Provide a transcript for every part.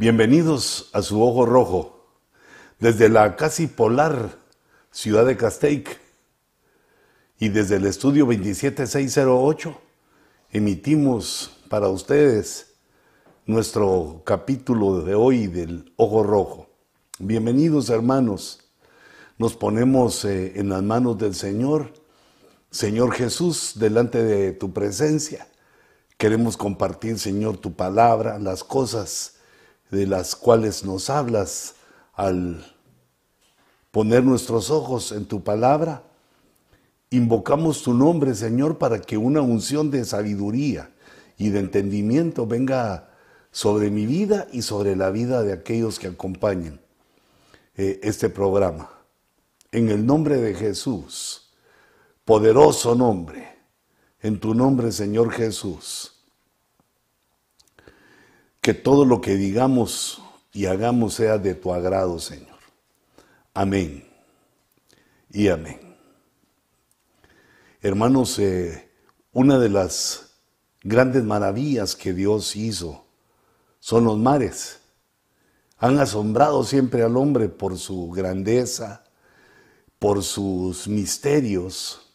Bienvenidos a su ojo rojo, desde la casi polar ciudad de Castaic y desde el estudio 27608 emitimos para ustedes nuestro capítulo de hoy del ojo rojo. Bienvenidos hermanos, nos ponemos eh, en las manos del Señor, Señor Jesús, delante de tu presencia. Queremos compartir, Señor, tu palabra, las cosas de las cuales nos hablas al poner nuestros ojos en tu palabra. Invocamos tu nombre, Señor, para que una unción de sabiduría y de entendimiento venga sobre mi vida y sobre la vida de aquellos que acompañen eh, este programa. En el nombre de Jesús, poderoso nombre, en tu nombre, Señor Jesús que todo lo que digamos y hagamos sea de tu agrado, Señor. Amén y amén. Hermanos, eh, una de las grandes maravillas que Dios hizo son los mares. Han asombrado siempre al hombre por su grandeza, por sus misterios,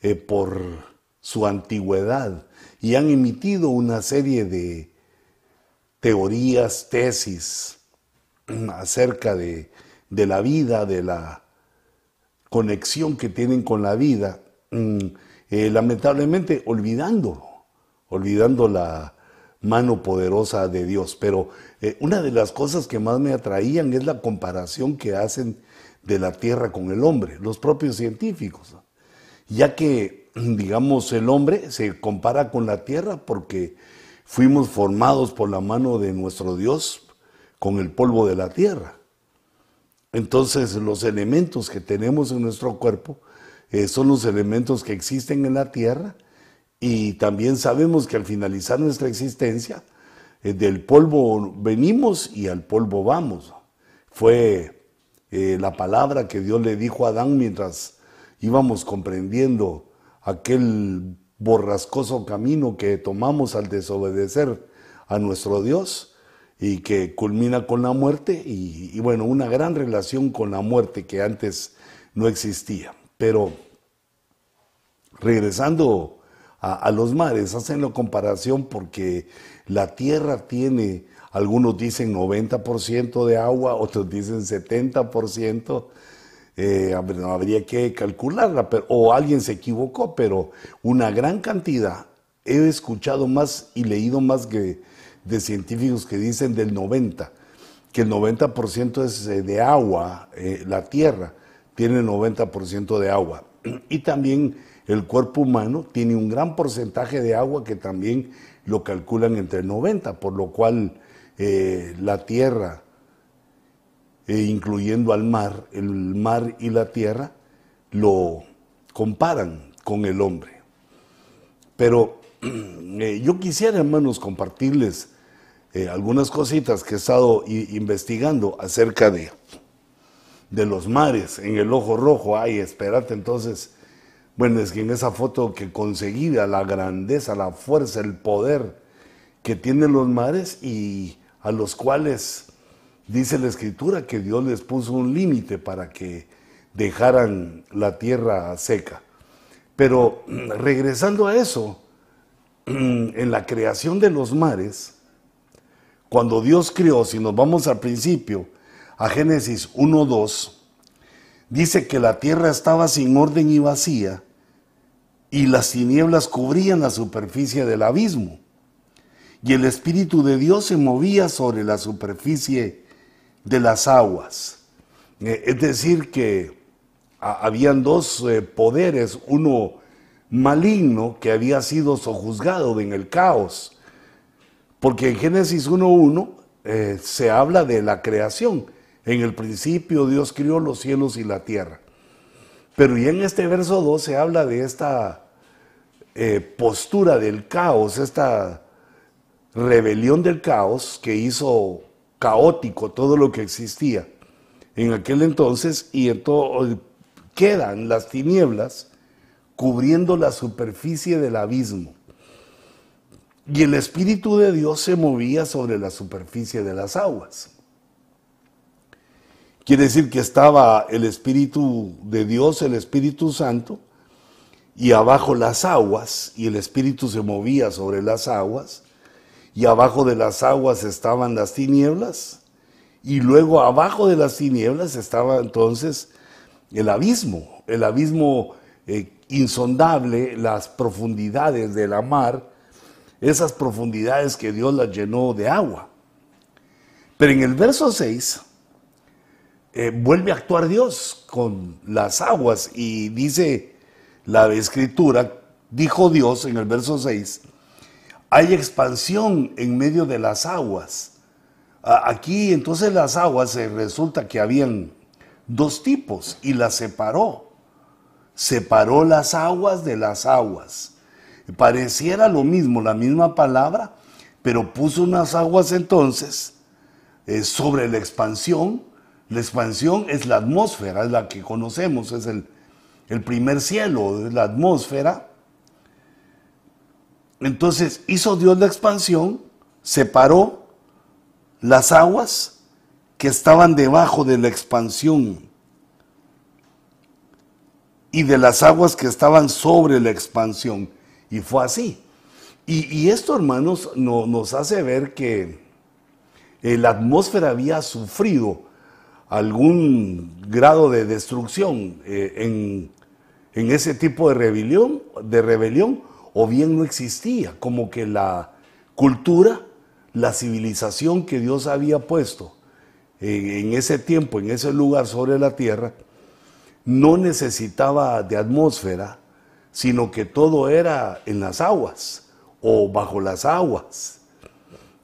eh, por su antigüedad y han emitido una serie de teorías, tesis acerca de, la vida, de la conexión que tienen con la vida, mm, eh, lamentablemente olvidándolo, olvidando la mano poderosa de Dios. Pero eh, una de las cosas que más me atraían es la comparación que hacen de la tierra con el hombre, los propios científicos, ya que, digamos, el hombre se compara con la tierra porque Fuimos formados por la mano de nuestro Dios con el polvo de la tierra. Entonces los elementos que tenemos en nuestro cuerpo eh, son los elementos que existen en la tierra y también sabemos que al finalizar nuestra existencia, eh, del polvo venimos y al polvo vamos. Fue eh, la palabra que Dios le dijo a Adán mientras íbamos comprendiendo aquel borrascoso camino que tomamos al desobedecer a nuestro Dios y que culmina con la muerte y, bueno, una gran relación con la muerte que antes no existía. Pero regresando a, los mares, hacen la comparación porque la tierra tiene, algunos dicen 90% de agua, otros dicen 70%, eh, habría que calcularla, pero, o alguien se equivocó, pero una gran cantidad, he escuchado más y leído más que de científicos que dicen del 90, que el 90% es eh, de agua, eh, la tierra tiene 90% de agua. Y también el cuerpo humano tiene un gran porcentaje de agua que también lo calculan entre el 90, por lo cual la tierra e incluyendo al mar, el mar y la tierra, lo comparan con el hombre. Pero eh, yo quisiera, hermanos, compartirles eh, algunas cositas que he estado investigando acerca de, de los mares en el ojo rojo. Ay, espérate, entonces, bueno, es que en esa foto que conseguí, la grandeza, la fuerza, el poder que tienen los mares y a los cuales Dice la escritura que Dios les puso un límite para que dejaran la tierra seca. Pero mm, regresando a eso, mm, en la creación de los mares, cuando Dios creó, si nos vamos al principio, a Génesis 1.2, dice que la tierra estaba sin orden y vacía, y las tinieblas cubrían la superficie del abismo, y el Espíritu de Dios se movía sobre la superficie de las aguas. Eh, es decir, que habían dos eh, poderes, uno maligno que había sido sojuzgado en el caos, porque en Génesis 1.1 eh, se habla de la creación. En el principio Dios crió los cielos y la tierra. Pero ya en este verso 2 se habla de esta postura del caos, esta rebelión del caos que hizo caótico todo lo que existía en aquel entonces y en todo, quedan las tinieblas cubriendo la superficie del abismo. y el Espíritu de Dios se movía sobre la superficie de las aguas. Quiere decir que estaba el Espíritu de Dios, el Espíritu Santo, y abajo las aguas, y el Espíritu se movía sobre las aguas, y abajo de las aguas estaban las tinieblas, y luego abajo de las tinieblas estaba entonces el abismo, el abismo eh, insondable, las profundidades de la mar, esas profundidades que Dios las llenó de agua. Pero en el verso 6 eh, vuelve a actuar Dios con las aguas y dice la escritura, dijo Dios en el verso 6, hay expansión en medio de las aguas. Aquí entonces las aguas eh, resulta que habían dos tipos y las separó. Separó las aguas de las aguas. Pareciera lo mismo, la misma palabra, pero puso unas aguas entonces eh, sobre la expansión. La expansión es la atmósfera, es la que conocemos, es el, el primer cielo, es la atmósfera. Entonces hizo Dios la expansión, separó las aguas que estaban debajo de la expansión y de las aguas que estaban sobre la expansión. Y fue así. Y, esto, hermanos, no, nos hace ver que eh, la atmósfera había sufrido algún grado de destrucción eh, en, en, ese tipo de rebelión, de rebelión, o bien no existía, como que la cultura, la civilización que Dios había puesto en ese tiempo, en ese lugar sobre la tierra, no necesitaba de atmósfera, sino que todo era en las aguas o bajo las aguas.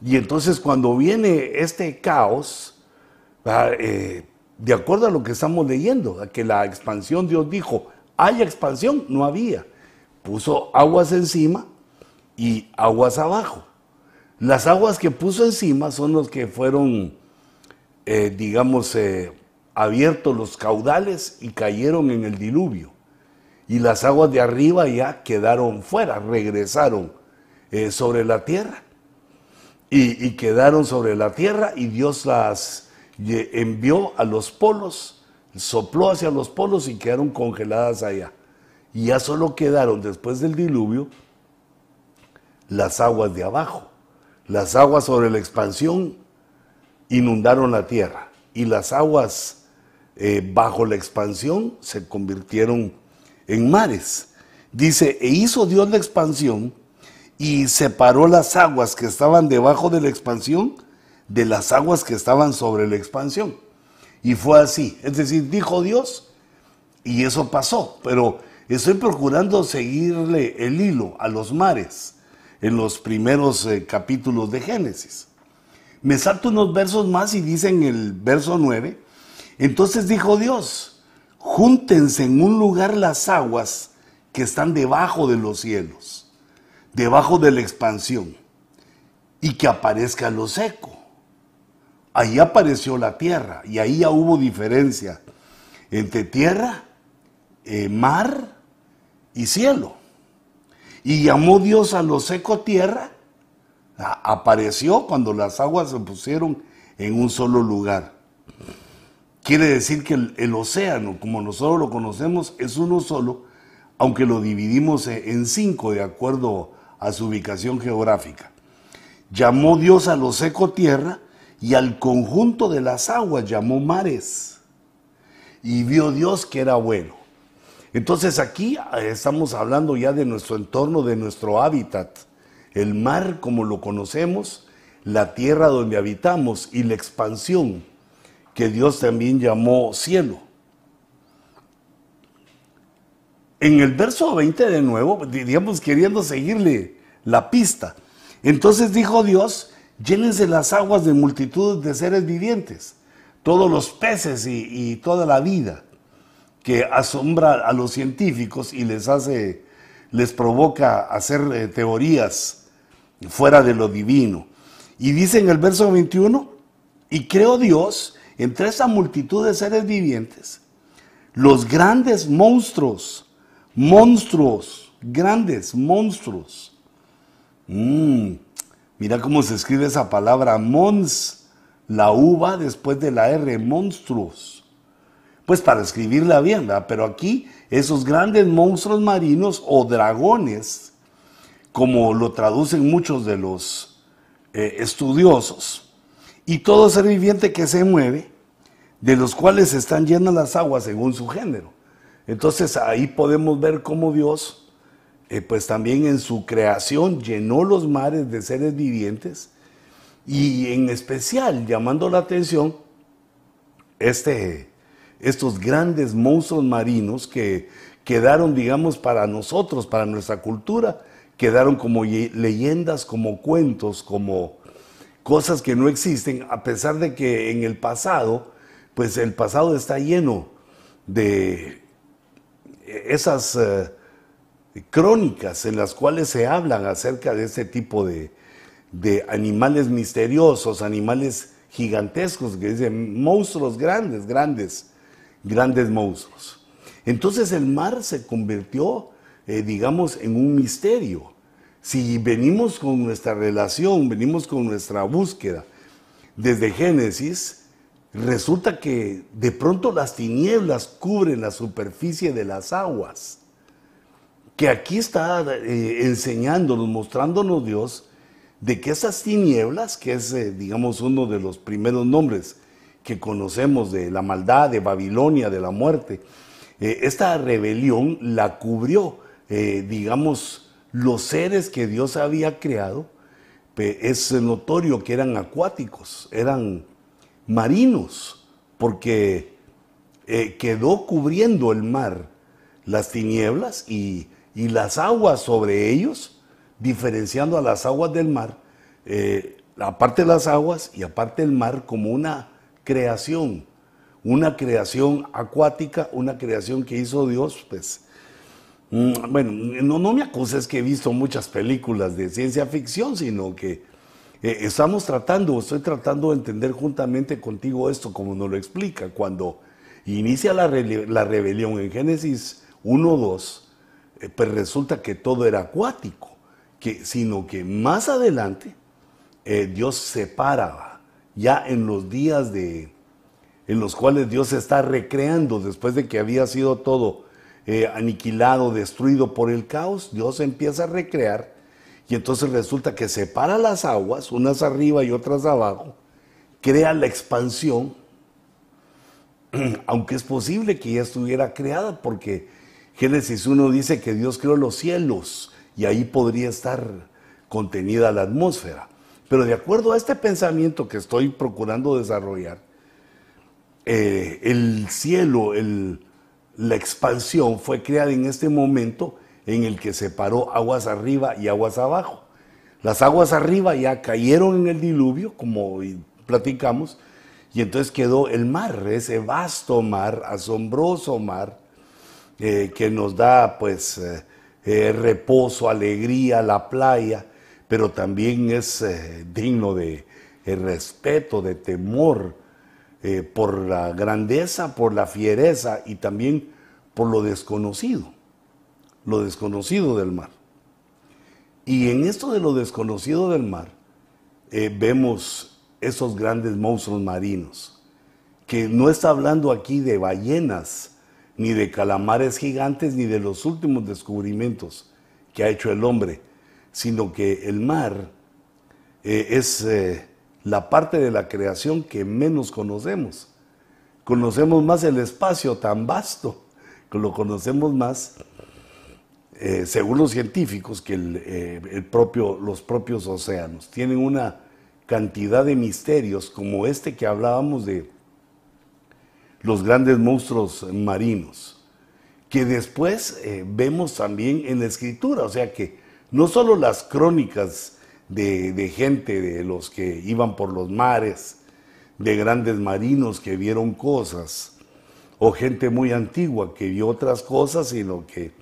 Y entonces cuando viene este caos, eh, de acuerdo a lo que estamos leyendo, que la expansión, Dios dijo, hay expansión, no había. Puso aguas encima y aguas abajo. Las aguas que puso encima son los que fueron eh, digamos, eh, abiertos los caudales y cayeron en el diluvio. Y las aguas de arriba ya quedaron fuera, regresaron eh, sobre la tierra. Y, y, quedaron sobre la tierra y Dios las envió a los polos, sopló hacia los polos y quedaron congeladas allá. Y ya solo quedaron después del diluvio las aguas de abajo. Las aguas sobre la expansión inundaron la tierra y las aguas eh, bajo la expansión se convirtieron en mares. Dice, e hizo Dios la expansión y separó las aguas que estaban debajo de la expansión de las aguas que estaban sobre la expansión. Y fue así. Es decir, dijo Dios y eso pasó. Pero estoy procurando seguirle el hilo a los mares en los primeros eh, capítulos de Génesis. Me salto unos versos más y dice en el verso 9, entonces dijo Dios, júntense en un lugar las aguas que están debajo de los cielos, debajo de la expansión, y que aparezca lo seco. Ahí apareció la tierra y ahí ya hubo diferencia entre tierra, eh, mar y cielo. Y llamó Dios a lo seco tierra apareció cuando las aguas se pusieron en un solo lugar. Quiere decir que el, océano, como nosotros lo conocemos, es uno solo, aunque lo dividimos en cinco de acuerdo a su ubicación geográfica. Llamó Dios a lo seco tierra y al conjunto de las aguas llamó mares. Y vio Dios que era bueno. Entonces aquí eh, estamos hablando ya de nuestro entorno, de nuestro hábitat el mar como lo conocemos, la tierra donde habitamos y la expansión que Dios también llamó cielo. En el verso 20 de nuevo, digamos queriendo seguirle la pista, entonces dijo Dios, llénense las aguas de multitud de seres vivientes, todos los peces y, toda la vida que asombra a los científicos y les hace, les provoca hacer eh, teorías fuera de lo divino. Y dice en el verso 21, y creó Dios entre esa multitud de seres vivientes los grandes monstruos, monstruos, grandes monstruos, Mm, mira cómo se escribe esa palabra mons, la uva después de la R, monstruos. Pues para escribirla bien, ¿verdad? Pero aquí esos grandes monstruos marinos o dragones, como lo traducen muchos de los eh, estudiosos, y todo ser viviente que se mueve, de los cuales están llenas las aguas según su género. Entonces ahí podemos ver cómo Dios, eh, pues también en su creación llenó los mares de seres vivientes y en especial llamando la atención este, estos grandes monstruos marinos que quedaron, digamos, para nosotros, para nuestra cultura, quedaron como leyendas, como cuentos, como cosas que no existen, a pesar de que en el pasado, pues el pasado está lleno de esas eh, crónicas en las cuales se hablan acerca de este tipo de, de animales misteriosos, animales gigantescos, que dicen monstruos grandes, grandes, grandes monstruos. Entonces el mar se convirtió, eh, digamos, en un misterio. Si venimos con nuestra relación, venimos con nuestra búsqueda desde Génesis, resulta que de pronto las tinieblas cubren la superficie de las aguas. Que aquí está eh, enseñándonos, mostrándonos Dios, de que esas tinieblas, que es, eh, digamos, uno de los primeros nombres que conocemos de la maldad, de Babilonia, de la muerte, eh, esta rebelión la cubrió, digamos, los seres que Dios había creado. Es notorio que eran acuáticos, eran marinos, porque eh, quedó cubriendo el mar las tinieblas y, las aguas sobre ellos, diferenciando a las aguas del mar, eh, aparte las aguas y aparte el mar como una creación, una creación acuática, una creación que hizo Dios, pues, mm, bueno, no, no me acuses que he visto muchas películas de ciencia ficción, sino que eh, estamos tratando, estoy tratando de entender juntamente contigo esto, como nos lo explica, cuando inicia la, rebelión en Génesis 1.2, eh, pues resulta que todo era acuático, que, sino que más adelante eh, Dios separaba, ya en los días de, en los cuales Dios está recreando después de que había sido todo aniquilado, destruido por el caos, Dios empieza a recrear y entonces resulta que separa las aguas, unas arriba y otras abajo, crea la expansión, aunque es posible que ya estuviera creada, porque Génesis 1 dice que Dios creó los cielos y ahí podría estar contenida la atmósfera. Pero de acuerdo a este pensamiento que estoy procurando desarrollar, eh, el cielo, la expansión fue creada en este momento en el que separó aguas arriba y aguas abajo. Las aguas arriba ya cayeron en el diluvio, como platicamos, y entonces quedó el mar, ese vasto mar, asombroso mar, eh, que nos da pues eh, reposo, alegría, la playa, pero también es digno de respeto, de temor por la grandeza, por la fiereza y también por lo desconocido lo desconocido del mar. Y en esto de lo desconocido del mar, eh, vemos esos grandes monstruos marinos, que no está hablando aquí de ballenas, ni de calamares gigantes, ni de los últimos descubrimientos que ha hecho el hombre, sino que el mar eh, es eh, la parte de la creación que menos conocemos. Conocemos más el espacio tan vasto, que lo conocemos más eh, según los científicos, que eh, el, propio, los propios océanos tienen una cantidad de misterios como este que hablábamos de los grandes monstruos marinos, que después vemos también en la escritura, o sea que no solo las crónicas de, de gente, de los que iban por los mares, de grandes marinos que vieron cosas, o gente muy antigua que vio otras cosas, sino que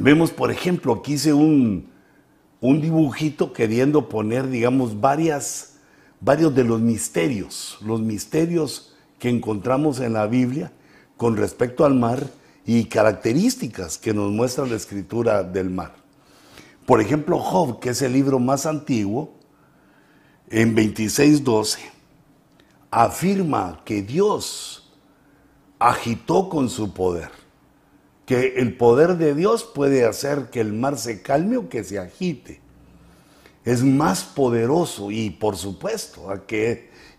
Vemos, por ejemplo, aquí hice un, dibujito queriendo poner, digamos, varias, varios de los misterios, los misterios que encontramos en la Biblia con respecto al mar y características que nos muestra la escritura del mar. Por ejemplo, Job, que es el libro más antiguo, en 26.12, afirma que Dios agitó con su poder, que el poder de Dios puede hacer que el mar se calme o que se agite. Es más poderoso y por supuesto,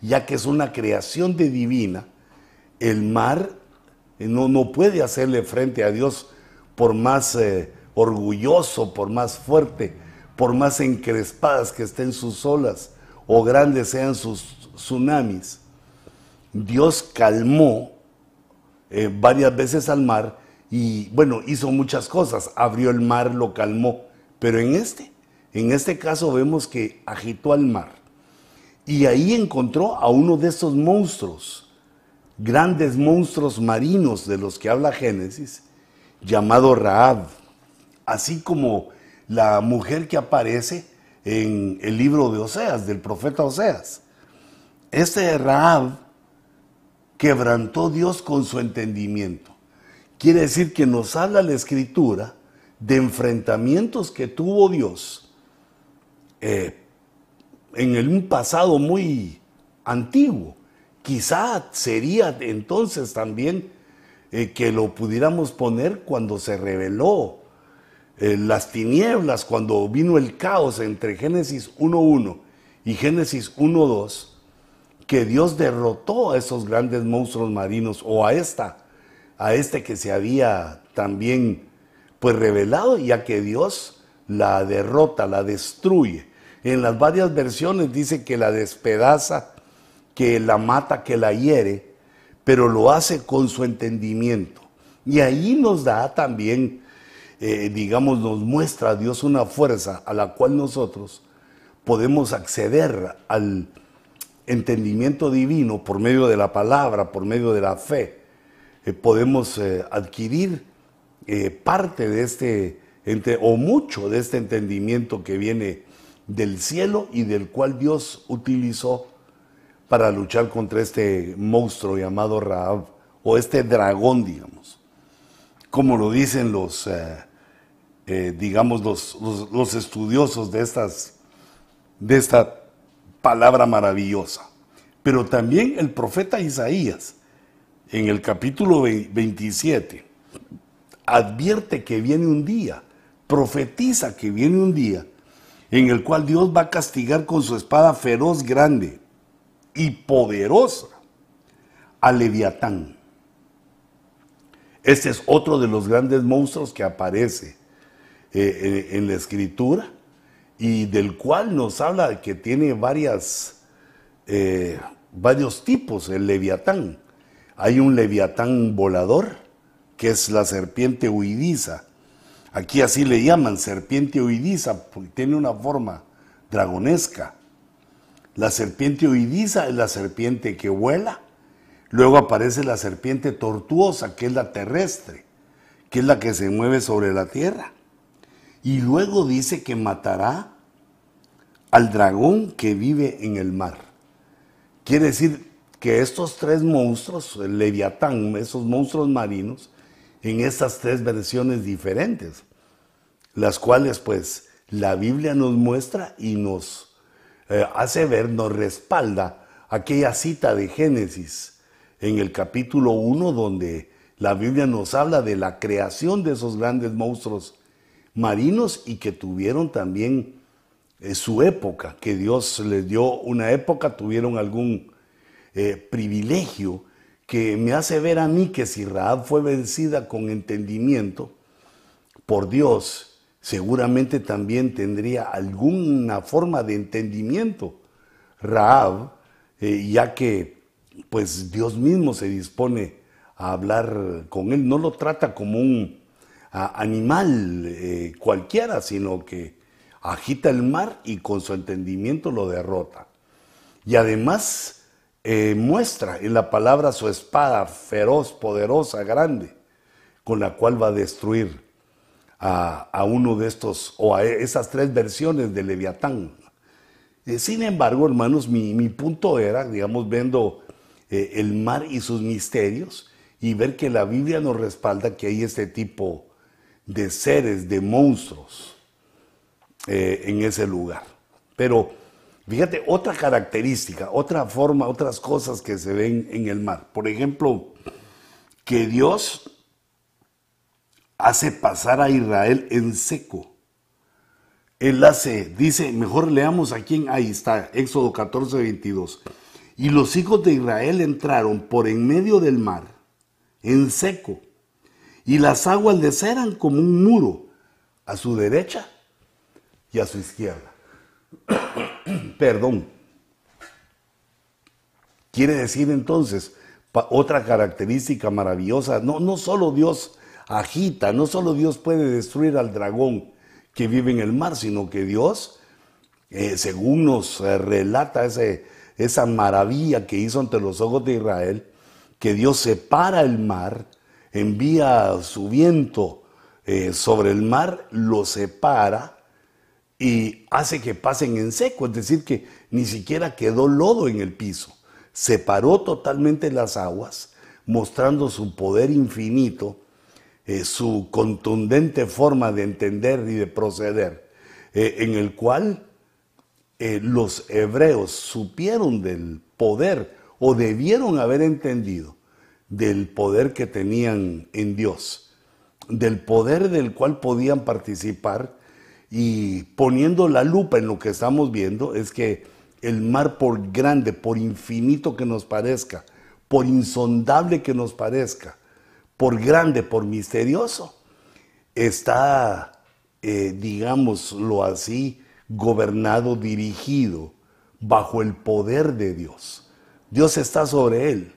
ya que es una creación de divina, el mar no, no puede hacerle frente a Dios por más eh, orgulloso, por más fuerte, por más encrespadas que estén sus olas o grandes sean sus tsunamis. Dios calmó eh, varias veces al mar y bueno, hizo muchas cosas, abrió el mar, lo calmó, pero en este, en este caso vemos que agitó al mar. Y ahí encontró a uno de esos monstruos, grandes monstruos marinos de los que habla Génesis, llamado Raab, así como la mujer que aparece en el libro de Oseas, del profeta Oseas. Este Raab quebrantó Dios con su entendimiento. Quiere decir que nos habla la escritura de enfrentamientos que tuvo Dios eh, en un pasado muy antiguo. Quizá sería entonces también eh, que lo pudiéramos poner cuando se reveló eh, las tinieblas, cuando vino el caos entre Génesis 1.1 y Génesis 1.2, que Dios derrotó a esos grandes monstruos marinos o a esta, a este que se había también pues revelado, ya que Dios la derrota, la destruye. En las varias versiones dice que la despedaza, que la mata, que la hiere, pero lo hace con su entendimiento. Y ahí nos da también eh, digamos, nos muestra a Dios una fuerza a la cual nosotros podemos acceder al entendimiento divino por medio de la palabra, por medio de la fe. Eh, podemos eh, adquirir parte de este, o mucho de este entendimiento que viene del cielo y del cual Dios utilizó para luchar contra este monstruo llamado Raab, o este dragón, digamos como lo dicen los, eh, eh, digamos, los, estudiosos de, estas, de esta palabra maravillosa. Pero también el profeta Isaías, en el capítulo 27, advierte que viene un día, profetiza que viene un día en el cual Dios va a castigar con su espada feroz, grande y poderosa a Leviatán este es otro de los grandes monstruos que aparece eh, en, la escritura y del cual nos habla que tiene varias, eh, varios tipos, el leviatán. Hay un leviatán volador, que es la serpiente huidiza. Aquí así le llaman serpiente huidiza, porque tiene una forma dragonesca. La serpiente huidiza es la serpiente que vuela Luego aparece la serpiente tortuosa, que es la terrestre, que es la que se mueve sobre la tierra. Y luego dice que matará al dragón que vive en el mar. Quiere decir que estos tres monstruos, el leviatán, esos monstruos marinos, en estas tres versiones diferentes, las cuales pues la Biblia nos muestra y nos eh, hace ver, nos respalda aquella cita de Génesis en el capítulo 1 donde la Biblia nos habla de la creación de esos grandes monstruos marinos y que tuvieron también eh, su época, que Dios les dio una época, tuvieron algún eh, privilegio que me hace ver a mí que si Raab fue vencida con entendimiento por Dios, seguramente también tendría alguna forma de entendimiento Raab, eh, ya que pues Dios mismo se dispone a hablar con él. No lo trata como un animal eh, cualquiera, sino que agita el mar y con su entendimiento lo derrota. Y además eh, muestra en la palabra su espada feroz, poderosa, grande, con la cual va a destruir a, uno de estos, o a esas tres versiones de Leviatán. Eh, sin embargo, hermanos, mi, mi punto era, digamos, viendo eh, el mar y sus misterios y ver que la Biblia nos respalda que hay este tipo de seres, de monstruos eh, en ese lugar. Pero fíjate, otra característica, otra forma, otras cosas que se ven en el mar. Por ejemplo, que Dios hace pasar a Israel en seco. Él hace, dice, mejor leamos aquí, en, ahí está, Éxodo 14, 22. Y los hijos de Israel entraron por en medio del mar, en seco, y las aguas les eran como un muro a su derecha y a su izquierda. Perdón. Quiere decir entonces, otra característica maravillosa, no, no solo Dios agita, no solo Dios puede destruir al dragón que vive en el mar, sino que Dios, eh, según nos eh, relata esa maravilla que hizo ante los ojos de Israel, que Dios separa el mar, envía su viento eh, sobre el mar, lo separa y hace que pasen en seco, es decir, que ni siquiera quedó lodo en el piso. Separó totalmente las aguas, mostrando su poder infinito, eh, su contundente forma de entender y de proceder, eh, en el cual eh, los hebreos supieron del poder o debieron haber entendido del poder que tenían en Dios, del poder del cual podían participar y poniendo la lupa en lo que estamos viendo es que el mar por grande, por infinito que nos parezca, por insondable que nos parezca, por grande, por misterioso, está, eh, digámoslo así, gobernado, dirigido bajo el poder de Dios. Dios está sobre él.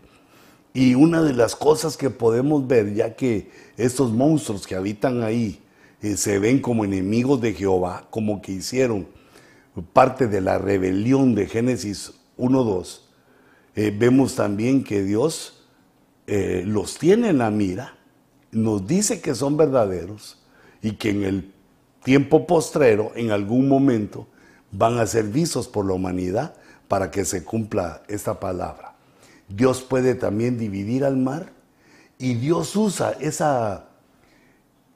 Y una de las cosas que podemos ver, ya que estos monstruos que habitan ahí eh, se ven como enemigos de Jehová, como que hicieron parte de la rebelión de Génesis 1.2, eh, vemos también que Dios eh, los tiene en la mira, nos dice que son verdaderos y que en el tiempo postrero, en algún momento, van a ser vistos por la humanidad para que se cumpla esta palabra. Dios puede también dividir al mar y Dios usa esa,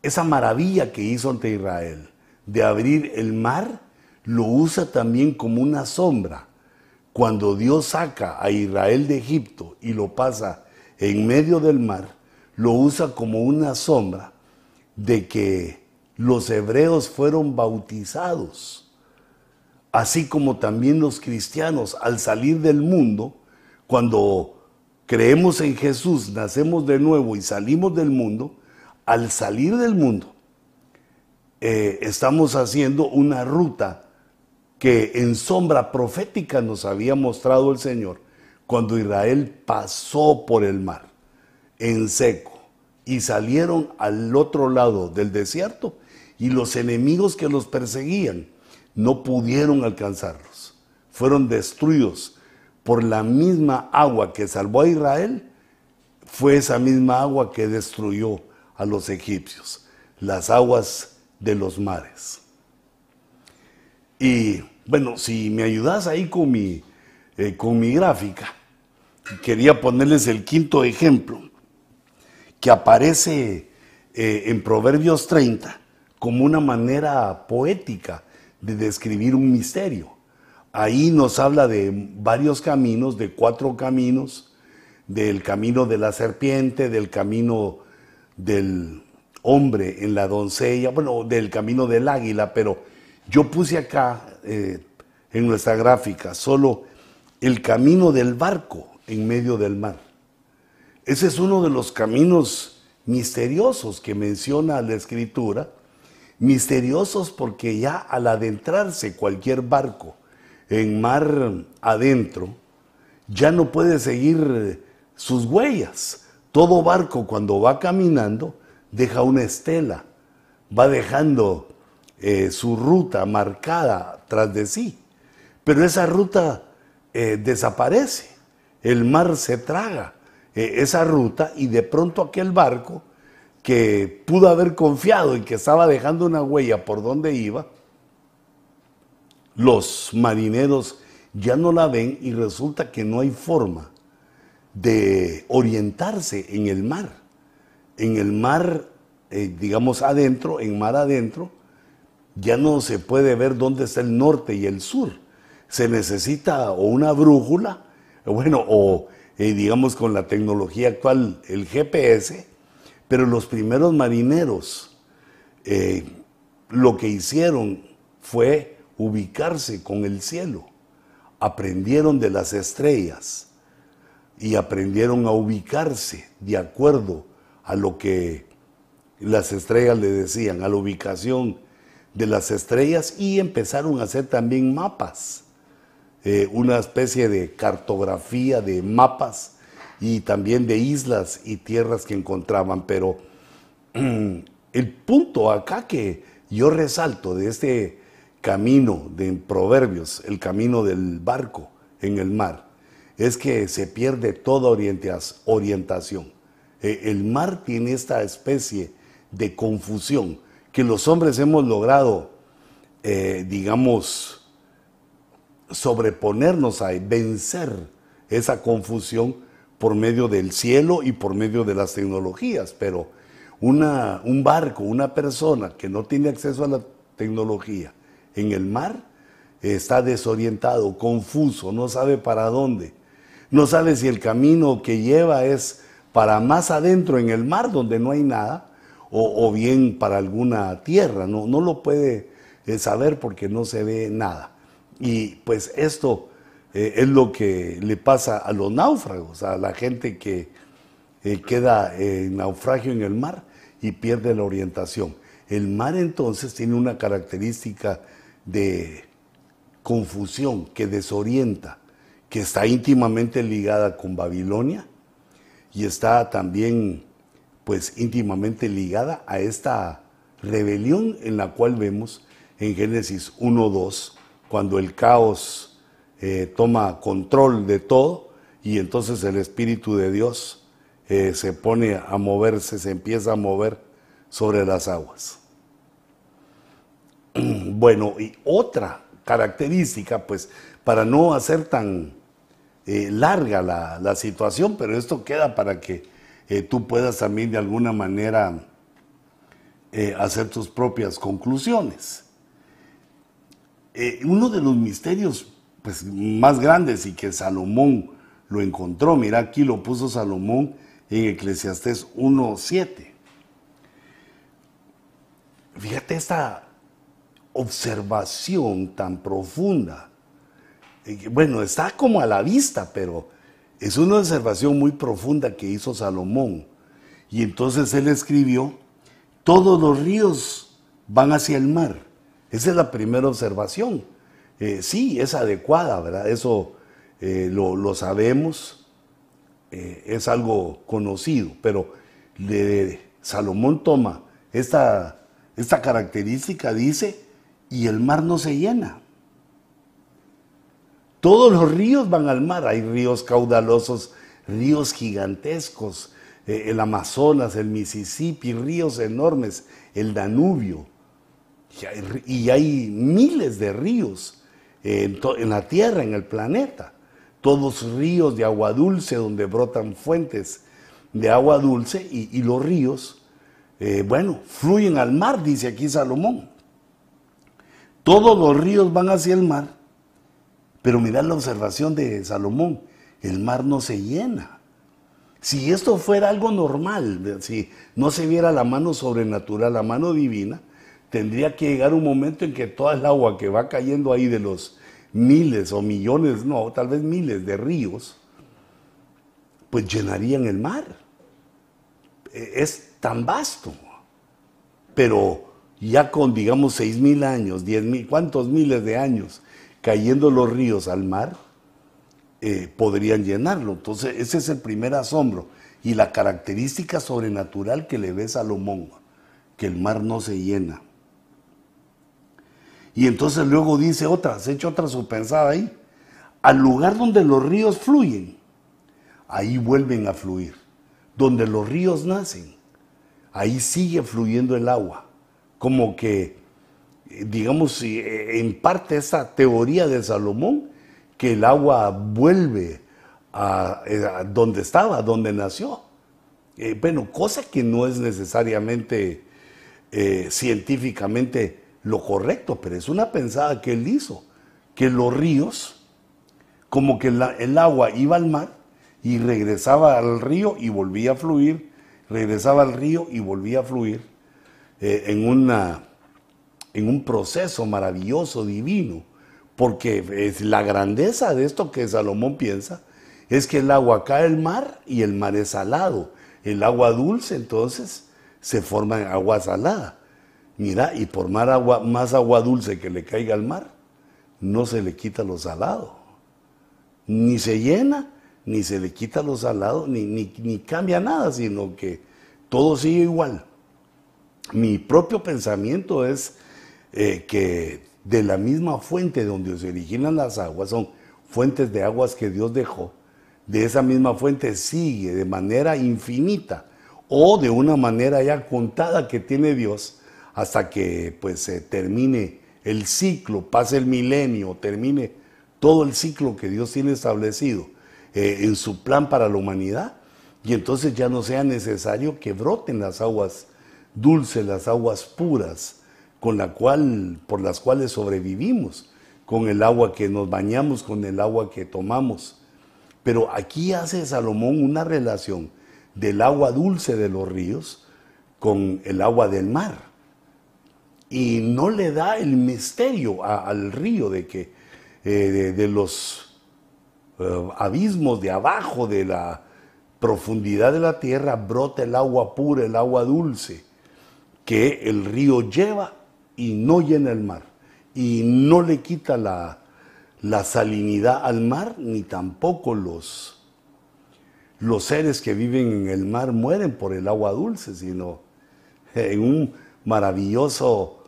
esa maravilla que hizo ante Israel de abrir el mar, lo usa también como una sombra. Cuando Dios saca a Israel de Egipto y lo pasa en medio del mar, lo usa como una sombra de que los hebreos fueron bautizados, así como también los cristianos al salir del mundo, cuando creemos en Jesús, nacemos de nuevo y salimos del mundo, al salir del mundo, eh, estamos haciendo una ruta que en sombra profética nos había mostrado el Señor cuando Israel pasó por el mar en seco y salieron al otro lado del desierto y los enemigos que los perseguían no pudieron alcanzarlos. Fueron destruidos por la misma agua que salvó a Israel, fue esa misma agua que destruyó a los egipcios, las aguas de los mares. Y bueno, si me ayudas ahí con mi, eh, con mi gráfica, quería ponerles el quinto ejemplo que aparece eh, en Proverbios 30 como una manera poética de describir un misterio. Ahí nos habla de varios caminos, de cuatro caminos, del camino de la serpiente, del camino del hombre en la doncella, bueno, del camino del águila, pero yo puse acá eh, en nuestra gráfica solo el camino del barco en medio del mar. Ese es uno de los caminos misteriosos que menciona la escritura misteriosos porque ya al adentrarse cualquier barco en mar adentro, ya no puede seguir sus huellas. Todo barco cuando va caminando deja una estela, va dejando eh, su ruta marcada tras de sí. Pero esa ruta eh, desaparece, el mar se traga eh, esa ruta y de pronto aquel barco que pudo haber confiado en que estaba dejando una huella por donde iba, los marineros ya no la ven y resulta que no hay forma de orientarse en el mar. En el mar, eh, digamos adentro, en mar adentro, ya no se puede ver dónde está el norte y el sur. Se necesita o una brújula, bueno, o eh, digamos con la tecnología actual el GPS, pero los primeros marineros eh, lo que hicieron fue ubicarse con el cielo, aprendieron de las estrellas y aprendieron a ubicarse de acuerdo a lo que las estrellas le decían, a la ubicación de las estrellas y empezaron a hacer también mapas, eh, una especie de cartografía de mapas y también de islas y tierras que encontraban. Pero el punto acá que yo resalto de este camino de Proverbios, el camino del barco en el mar, es que se pierde toda orientación. Eh, el mar tiene esta especie de confusión que los hombres hemos logrado, eh, digamos, sobreponernos a vencer esa confusión por medio del cielo y por medio de las tecnologías, pero una, un barco, una persona que no tiene acceso a la tecnología en el mar, está desorientado, confuso, no sabe para dónde, no sabe si el camino que lleva es para más adentro en el mar donde no hay nada, o, bien para alguna tierra, no, no lo puede eh, saber porque no se ve nada. Y pues esto eh, es lo que le pasa a los náufragos, a la gente que eh, queda en naufragio en el mar y pierde la orientación. El mar entonces tiene una característica de confusión que desorienta, que está íntimamente ligada con Babilonia y está también pues íntimamente ligada a esta rebelión en la cual vemos en Génesis 1.2, cuando el caos eh, toma control de todo y entonces el Espíritu de Dios eh, se pone a moverse, se empieza a mover sobre las aguas. Bueno, y otra característica, pues para no hacer tan eh, larga la, la situación, pero esto queda para que tú puedas también de alguna manera hacer tus propias conclusiones. Eh, uno de los misterios pues, más grandes y que Salomón lo encontró, mira aquí lo puso Salomón en Eclesiastés 1.7. Fíjate esta observación tan profunda. Bueno, está como a la vista, pero es una observación muy profunda que hizo Salomón. Y entonces él escribió, todos los ríos van hacia el mar. Esa es la primera observación. Eh, sí, es adecuada, ¿verdad? Eso eh, lo, sabemos, eh, es algo conocido, pero Salomón toma esta, esta característica, dice, y el mar no se llena. Todos los ríos van al mar, hay ríos caudalosos, ríos gigantescos, el Amazonas, el Mississippi, ríos enormes, el Danubio, y hay, miles de ríos en, la Tierra, en el planeta, todos ríos de agua dulce donde brotan fuentes de agua dulce y, los ríos, eh, bueno, fluyen al mar, dice aquí Salomón. Todos los ríos van hacia el mar pero mirad la observación de Salomón, el mar no se llena. Si esto fuera algo normal, si no se viera la mano sobrenatural, la mano divina, tendría que llegar un momento en que toda el agua que va cayendo ahí de los miles o millones, no, tal vez miles de ríos, pues llenarían el mar. E, es tan vasto. Pero ya con, digamos, seis mil años, diez mil, ¿cuántos miles de años cayendo los ríos al mar, eh, podrían llenarlo. Entonces, ese es el primer asombro y la característica sobrenatural que le ve Salomón, que el mar no se llena. Y entonces luego dice otra, se echa otra pensada ahí, al lugar donde los ríos fluyen, ahí vuelven a fluir. Donde los ríos nacen, ahí sigue fluyendo el agua. Como que digamos, eh, en parte esa teoría de Salomón, que el agua vuelve a, donde estaba, donde nació. Eh, bueno, cosa que no es necesariamente eh, científicamente lo correcto, pero es una pensada que él hizo, que los ríos, como que el agua iba al mar y regresaba al río y volvía a fluir, regresaba al río y volvía a fluir eh, en, una, en un proceso maravilloso, divino, porque es la grandeza de esto que Salomón piensa, es que el agua cae al mar y el mar es salado. El agua dulce entonces se forma en agua salada. Mira, y por más agua, más agua dulce que le caiga al mar, no se le quita lo salado. Ni se llena, ni se le quita lo salado, ni, ni, cambia nada, sino que todo sigue igual. Mi propio pensamiento es eh, que de la misma fuente donde se originan las aguas, son fuentes de aguas que Dios dejó, de esa misma fuente sigue de manera infinita o de una manera ya contada que tiene Dios hasta que pues se termine el ciclo, pase el milenio, termine todo el ciclo que Dios tiene establecido eh, en su plan para la humanidad y entonces ya no sea necesario que broten las aguas dulces, las aguas puras, con la cual, por las cuales sobrevivimos, con el agua que nos bañamos, con el agua que tomamos. Pero aquí hace Salomón una relación del agua dulce de los ríos con el agua del mar. Y no le da el misterio al río de que eh, de, los eh, abismos de abajo, de la profundidad de la tierra, brota el agua pura, el agua dulce, que el río lleva y no llena el mar. Y no le quita la, la salinidad al mar, ni tampoco los, los seres que viven en el mar mueren por el agua dulce, sino en un maravilloso,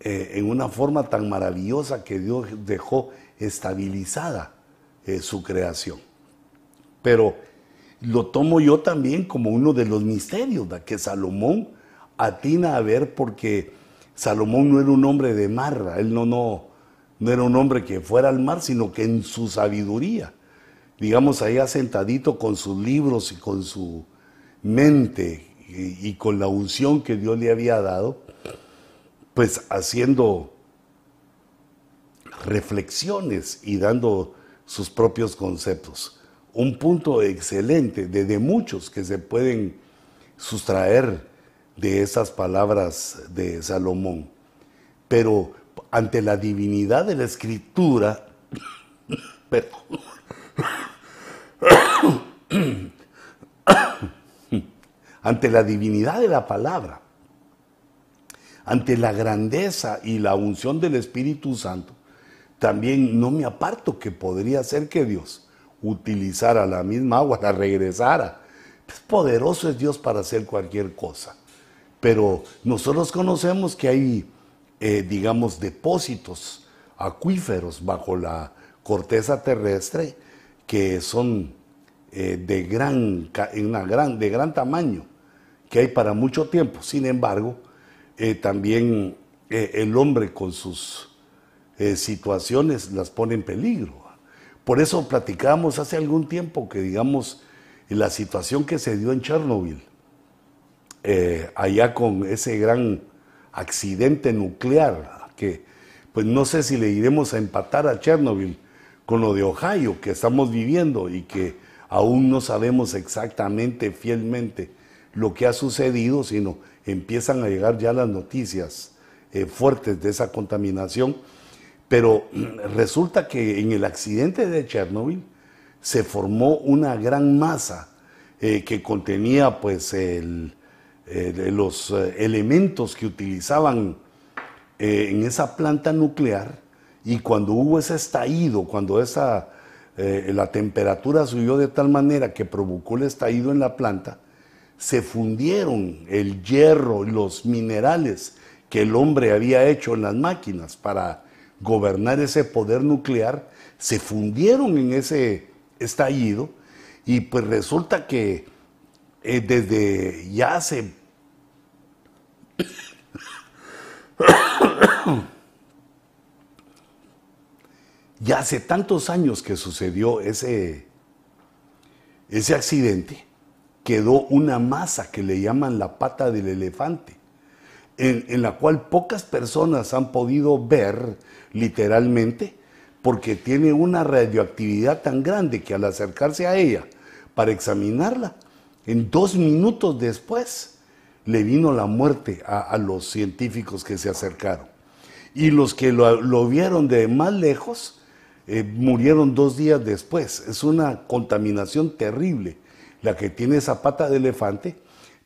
eh, en una forma tan maravillosa que Dios dejó estabilizada eh, su creación. Pero lo tomo yo también como uno de los misterios que Salomón atina a ver porque Salomón no era un hombre de marra, él no, no, no era un hombre que fuera al mar, sino que en su sabiduría, digamos, ahí sentadito con sus libros y con su mente y, con la unción que Dios le había dado, pues haciendo reflexiones y dando sus propios conceptos. Un punto excelente de, muchos que se pueden sustraer de esas palabras de Salomón. Pero ante la divinidad de la escritura, ante la divinidad de la palabra, ante la grandeza y la unción del Espíritu Santo, también no me aparto que podría ser que Dios utilizara la misma agua, la regresara. Pues poderoso es Dios para hacer cualquier cosa. Pero nosotros conocemos que hay eh, digamos, depósitos acuíferos bajo la corteza terrestre que son eh, de, gran, una gran, de gran tamaño, que hay para mucho tiempo. Sin embargo, eh, también el hombre con sus situaciones las pone en peligro. Por eso platicábamos hace algún tiempo que, digamos, la situación que se dio en Chernobyl, allá con ese gran accidente nuclear, que pues no sé si le iremos a empatar a Chernobyl con lo de Ohio que estamos viviendo y que aún no sabemos exactamente, fielmente, lo que ha sucedido, sino empiezan a llegar ya las noticias eh, fuertes de esa contaminación. Pero resulta que en el accidente de Chernobyl se formó una gran masa eh, que contenía pues los eh, elementos que utilizaban en esa planta nuclear y cuando hubo ese estallido, cuando esa, la temperatura subió de tal manera que provocó el estallido en la planta, se fundieron el hierro, los minerales que el hombre había hecho en las máquinas para gobernar ese poder nuclear, se fundieron en ese estallido y pues resulta que desde ya hace ya hace tantos años que sucedió ese, ese accidente quedó una masa que le llaman la pata del elefante, en, la cual pocas personas han podido ver literalmente porque tiene una radioactividad tan grande que al acercarse a ella para examinarla, en dos minutos después le vino la muerte a, los científicos que se acercaron. Y los que lo, vieron de más lejos eh, murieron dos días después. Es una contaminación terrible la que tiene esa pata de elefante,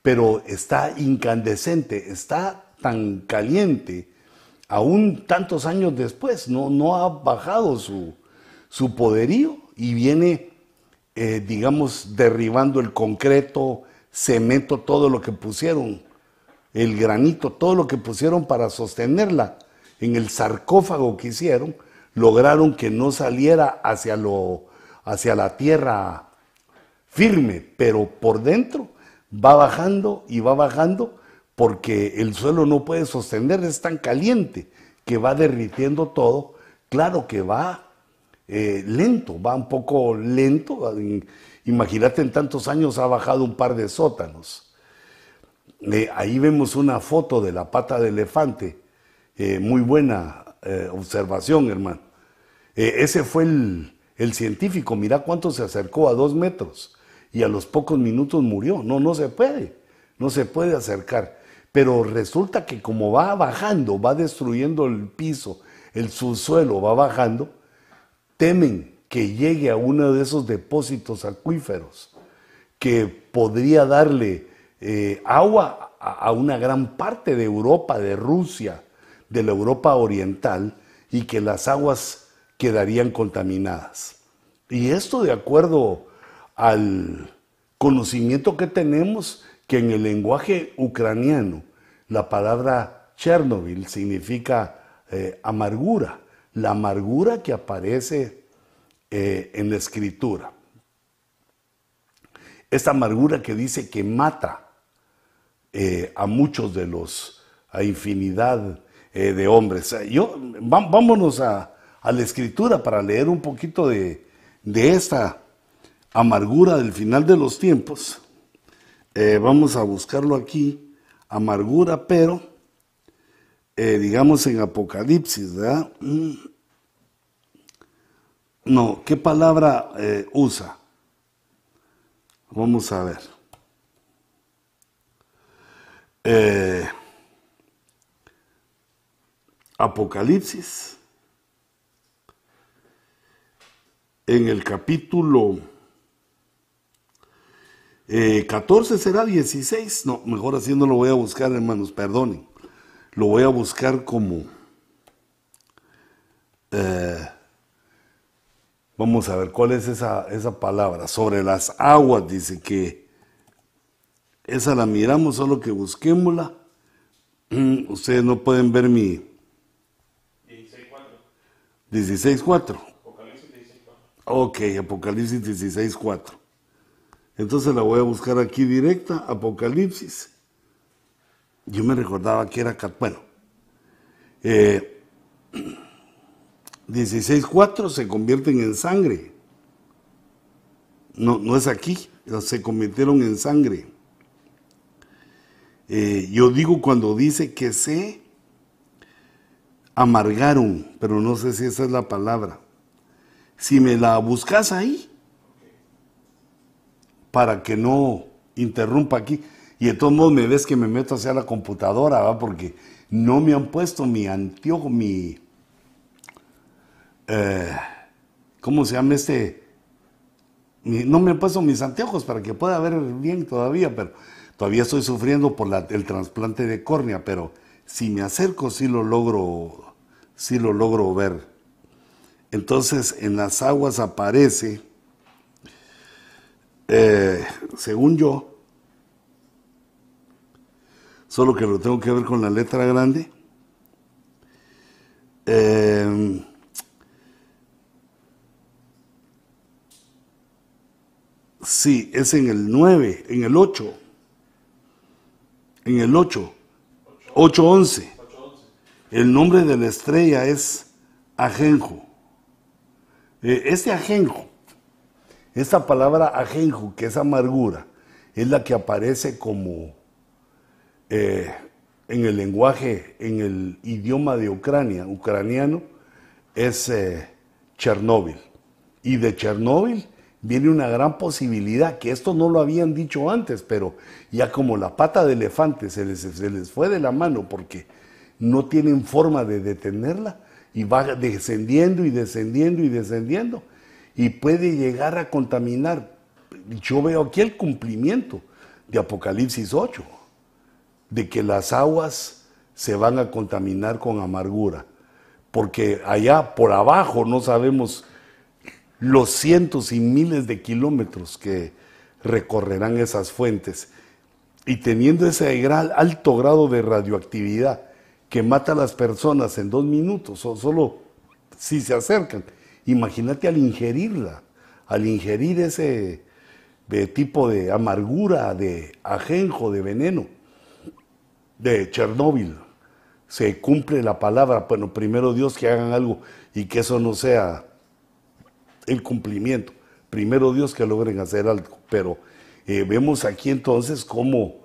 pero está incandescente, está tan caliente, aún tantos años después, no, no ha bajado su, su poderío y viene, eh, digamos, derribando el concreto, cemento, todo lo que pusieron, el granito, todo lo que pusieron para sostenerla. En el sarcófago que hicieron, lograron que no saliera hacia, lo, hacia la tierra firme, pero por dentro va bajando y va bajando porque el suelo no puede sostener, es tan caliente que va derritiendo todo. Claro que va eh, lento, va un poco lento. Imagínate, en tantos años ha bajado un par de sótanos. Eh, ahí vemos una foto de la pata de elefante. Eh, muy buena observación, hermano. ese fue el, el científico. Mira cuánto se acercó a dos metros y a los pocos minutos murió. No, no se puede. No se puede acercar. Pero resulta que como va bajando, va destruyendo el piso, el subsuelo va bajando, temen que llegue a uno de esos depósitos acuíferos que podría darle eh, agua a, una gran parte de Europa, de Rusia, de la Europa oriental, y que las aguas quedarían contaminadas. Y esto de acuerdo al conocimiento que tenemos que en el lenguaje ucraniano la palabra Chernobyl significa eh, amargura, la amargura que aparece eh, en la escritura. Esta amargura que dice que mata eh, a muchos de los, a infinidad de hombres. Yo, vámonos a, la escritura para leer un poquito de, de esta amargura del final de los tiempos. Eh, vamos a buscarlo aquí, amargura, pero eh, digamos en Apocalipsis, ¿verdad? Mm. No, ¿qué palabra eh, usa? Vamos a ver. Apocalipsis, en el capítulo 14 eh, será 16. No, mejor así no lo voy a buscar, hermanos, perdonen. Lo voy a buscar como... Eh, vamos a ver cuál es esa, esa palabra. Sobre las aguas, dice que esa la miramos, solo que busquémosla. Mm, ustedes no pueden ver mi... 16.4. 16.4. Apocalipsis 16.4. Ok, Apocalipsis 16.4. Entonces la voy a buscar aquí directa, Apocalipsis. Yo me recordaba que era, bueno, eh, 16.4 se convierten en sangre. No, no es aquí, se convirtieron en sangre. Eh, yo digo cuando dice que se amargaron, pero no sé si esa es la palabra. Si me la buscas ahí, para que no interrumpa aquí. Y de todos modos me ves que me meto hacia la computadora, ¿va? Porque no me han puesto mi anteojo, mi... Eh, ¿Cómo se llama este? no me han puesto mis anteojos para que pueda ver bien todavía, pero todavía estoy sufriendo por el trasplante de córnea, pero si me acerco sí lo logro, sí lo logro ver. Entonces en las aguas aparece eh, según yo, solo que lo tengo que ver con la letra grande, eh, sí, es en el 9, en el 8, en el 8, 811. El nombre de la estrella es Ajenjo. Eh, este Ajenjo Esta palabra ajenjo, que es amargura, es la que aparece como eh, en el lenguaje, en el idioma de Ucrania, ucraniano, es eh, Chernóbil. Y de Chernóbil viene una gran posibilidad, que esto no lo habían dicho antes, pero ya como la pata de elefante se les, se les fue de la mano porque no tienen forma de detenerla y va descendiendo y descendiendo y descendiendo y puede llegar a contaminar. Yo veo aquí el cumplimiento de Apocalipsis 8, de que las aguas se van a contaminar con amargura, porque allá por abajo no sabemos los cientos y miles de kilómetros que recorrerán esas fuentes. Y teniendo ese alto grado de radioactividad que mata a las personas en dos minutos, o solo si se acercan, imagínate al ingerirla, al ingerir ese tipo de amargura, de ajenjo, de veneno, de Chernóbil. Se cumple la palabra, bueno, primero Dios que hagan algo y que eso no sea el cumplimiento. Primero Dios que logren hacer algo. Pero eh, vemos aquí entonces cómo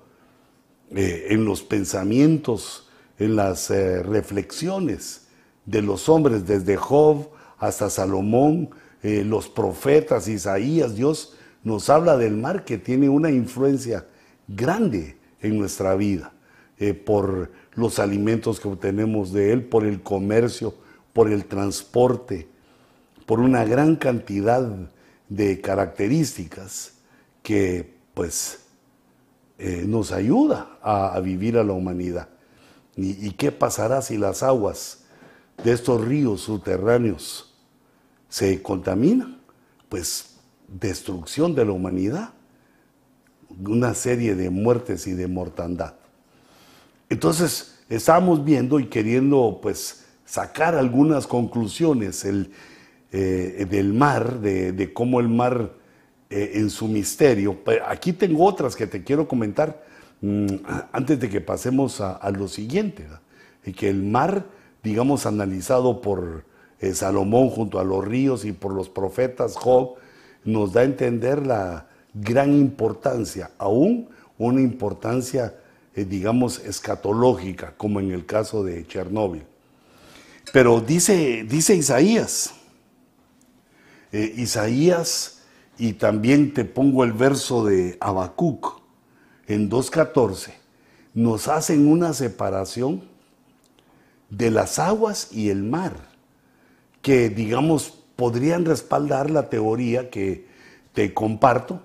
eh, en los pensamientos, en las eh, reflexiones de los hombres, desde Job hasta Salomón, los profetas, Isaías, Dios nos habla del mar que tiene una influencia grande en nuestra vida, por los alimentos que obtenemos de él, por el comercio, por el transporte, por una gran cantidad de características que pues eh, nos ayuda a, vivir a la humanidad. ¿Y, qué pasará si las aguas de estos ríos subterráneos se contaminan? Pues destrucción de la humanidad, una serie de muertes y de mortandad. Entonces, estamos viendo y queriendo pues sacar algunas conclusiones. El, eh, del mar, de, cómo el mar eh, en su misterio. Aquí tengo otras que te quiero comentar mm, antes de que pasemos a, lo siguiente, y que el mar, digamos, analizado por eh, Salomón junto a los ríos y por los profetas Job, nos da a entender la gran importancia, aún una importancia, digamos, escatológica, como en el caso de Chernóbil. Pero dice, dice Isaías, eh, Isaías y también te pongo el verso de Habacuc en 2.14, nos hacen una separación de las aguas y el mar, que digamos podrían respaldar la teoría que te comparto,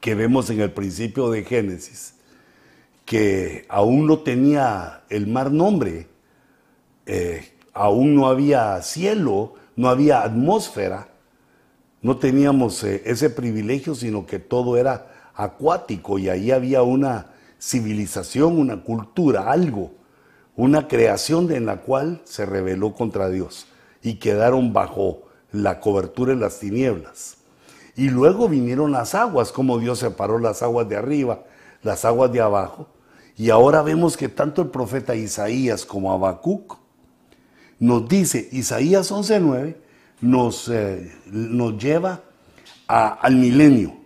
que vemos en el principio de Génesis, que aún no tenía el mar nombre, eh, aún no había cielo, no había atmósfera, no teníamos eh, ese privilegio, sino que todo era acuático y ahí había una civilización, una cultura, algo, una creación en la cual se rebeló contra Dios y quedaron bajo la cobertura de las tinieblas. Y luego vinieron las aguas, como Dios separó las aguas de arriba, las aguas de abajo. Y ahora vemos que tanto el profeta Isaías como Habacuc nos dice Isaías 11.9, nos, eh, nos lleva al milenio.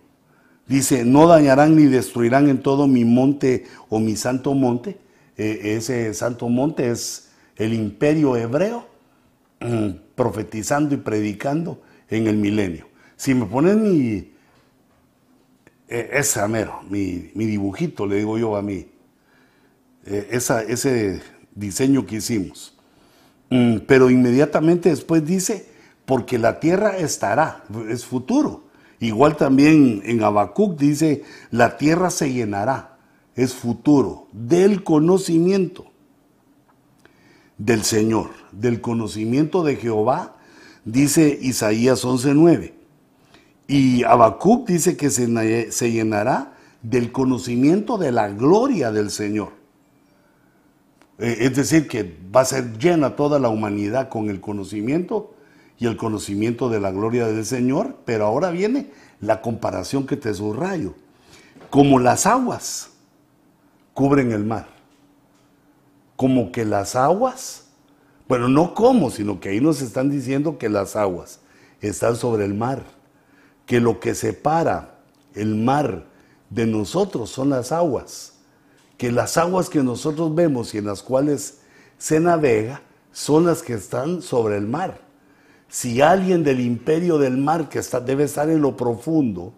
Dice, no dañarán ni destruirán en todo mi monte o mi santo monte. E, ese santo monte es el imperio hebreo profetizando y predicando en el milenio. Si me ponen mi, e, esa mero, mi, mi, dibujito, le digo yo a mí, e, esa, ese diseño que hicimos. Mm, pero inmediatamente después dice, porque la tierra estará, es futuro. Igual también en Habacuc dice, la tierra se llenará, es futuro, del conocimiento del Señor, del conocimiento de Jehová, dice Isaías 11:9. Y Habacuc dice que se, se llenará del conocimiento de la gloria del Señor. Eh, es decir, que va a ser llena toda la humanidad con el conocimiento y el conocimiento de la gloria del Señor, pero ahora viene la comparación que te subrayo. Como las aguas cubren el mar, como que las aguas, bueno, no como, sino que ahí nos están diciendo que las aguas están sobre el mar, que lo que separa el mar de nosotros son las aguas, que las aguas que nosotros vemos y en las cuales se navega son las que están sobre el mar. Si alguien del imperio del mar que está, debe estar en lo profundo,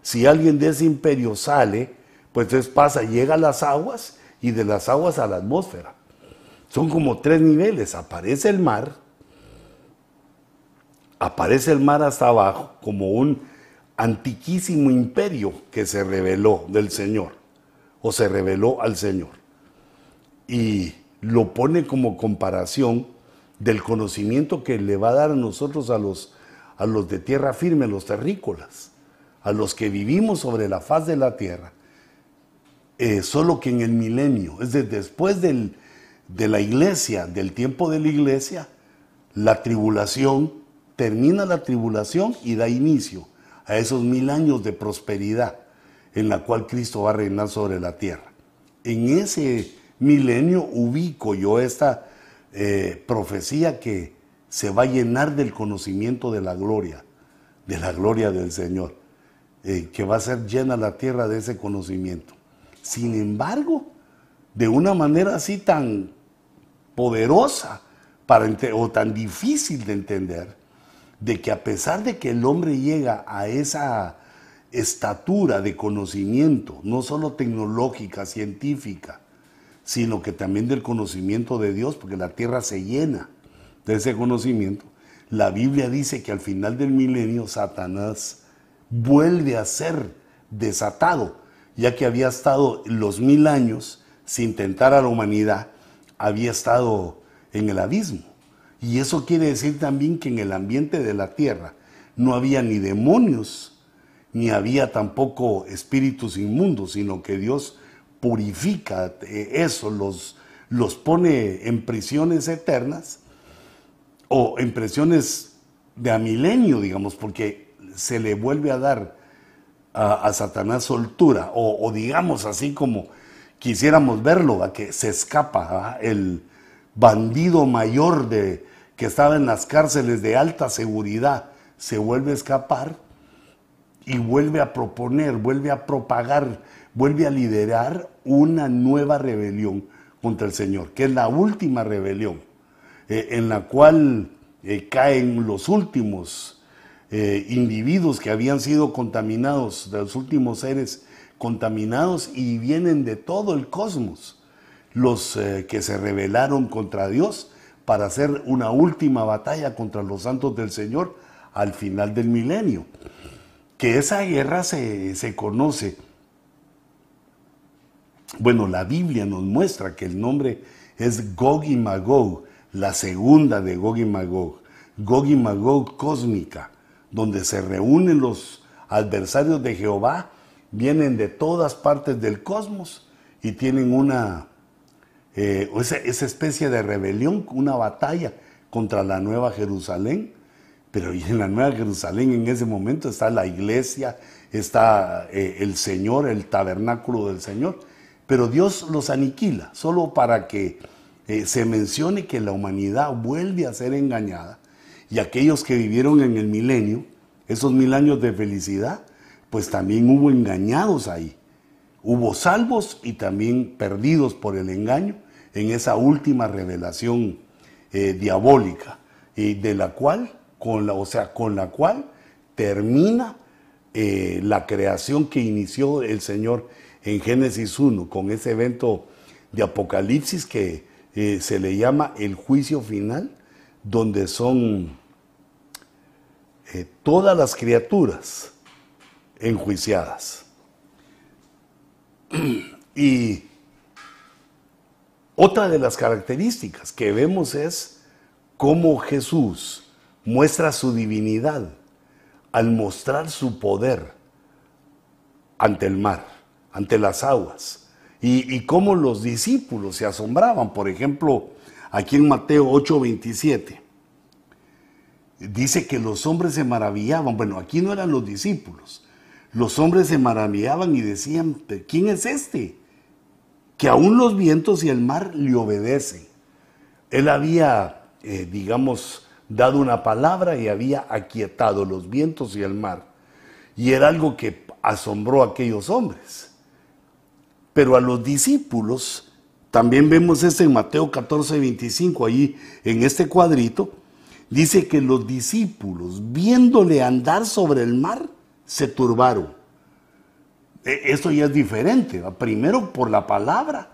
si alguien de ese imperio sale, pues entonces pasa, llega a las aguas y de las aguas a la atmósfera. Son como tres niveles. Aparece el mar, aparece el mar hasta abajo como un antiquísimo imperio que se reveló del Señor o se reveló al Señor. Y lo pone como comparación del conocimiento que le va a dar a nosotros a los, a los de tierra firme, los terrícolas, a los que vivimos sobre la faz de la tierra. Eh, solo que en el milenio, es decir, después del, de la iglesia, del tiempo de la iglesia, la tribulación, termina la tribulación y da inicio a esos mil años de prosperidad en la cual Cristo va a reinar sobre la tierra. En ese milenio ubico yo esta eh, profecía que se va a llenar del conocimiento de la gloria, de la gloria del Señor, eh, que va a ser llena la tierra de ese conocimiento. Sin embargo, de una manera así tan poderosa para, o tan difícil de entender, de que a pesar de que el hombre llega a esa estatura de conocimiento, no solo tecnológica, científica, sino que también del conocimiento de Dios, porque la tierra se llena de ese conocimiento, la Biblia dice que al final del milenio Satanás vuelve a ser desatado, ya que había estado los mil años sin tentar a la humanidad, había estado en el abismo. Y eso quiere decir también que en el ambiente de la tierra no había ni demonios, ni había tampoco espíritus inmundos, sino que Dios purifica eh, eso, los, los pone en prisiones eternas o en prisiones de a milenio, digamos, porque se le vuelve a dar a, Satanás soltura, o, digamos así como quisiéramos verlo, a que se escapa el bandido mayor de, que estaba en las cárceles de alta seguridad, se vuelve a escapar y vuelve a proponer, vuelve a propagar, vuelve a liderar una nueva rebelión contra el Señor, que es la última rebelión, eh, en la cual eh, caen los últimos eh, individuos que habían sido contaminados, los últimos seres contaminados y vienen de todo el cosmos, los que se rebelaron contra Dios para hacer una última batalla contra los santos del Señor al final del milenio. Que esa guerra se, conoce. Bueno, la Biblia nos muestra que el nombre es Gog y Magog, la segunda de Gog y Magog, Gog y Magog cósmica, donde se reúnen los adversarios de Jehová, vienen de todas partes del cosmos y tienen una, eh, esa especie de rebelión, una batalla contra la nueva Jerusalén pero en la Nueva Jerusalén en ese momento está la iglesia, está eh, el Señor, el tabernáculo del Señor. Pero Dios los aniquila, solo para que eh, se mencione que la humanidad vuelve a ser engañada y aquellos que vivieron en el milenio, esos mil años de felicidad, pues también hubo engañados ahí. Hubo salvos y también perdidos por el engaño en esa última revelación eh, diabólica, y de la cual con la, o sea, con la cual termina eh, la creación que inició el Señor en Génesis 1, con ese evento de Apocalipsis que eh, se le llama el juicio final, donde son todas las criaturas enjuiciadas. Y otra de las características que vemos es cómo Jesús muestra su divinidad al mostrar su poder ante el mar, ante las aguas, y, cómo los discípulos se asombraban. Por ejemplo, aquí en Mateo 8:27, dice que los hombres se maravillaban. Bueno, aquí no eran los discípulos. Los hombres se maravillaban y decían, ¿quién es este? Que aún los vientos y el mar le obedecen. Él había, eh, digamos, dado una palabra y había aquietado los vientos y el mar. y era algo que asombró a aquellos hombres. Pero a los discípulos, también vemos esto en Mateo 14, 25, allí en este cuadrito, dice que los discípulos, viéndole andar sobre el mar, se turbaron. E, esto ya es diferente. Primero por la palabra,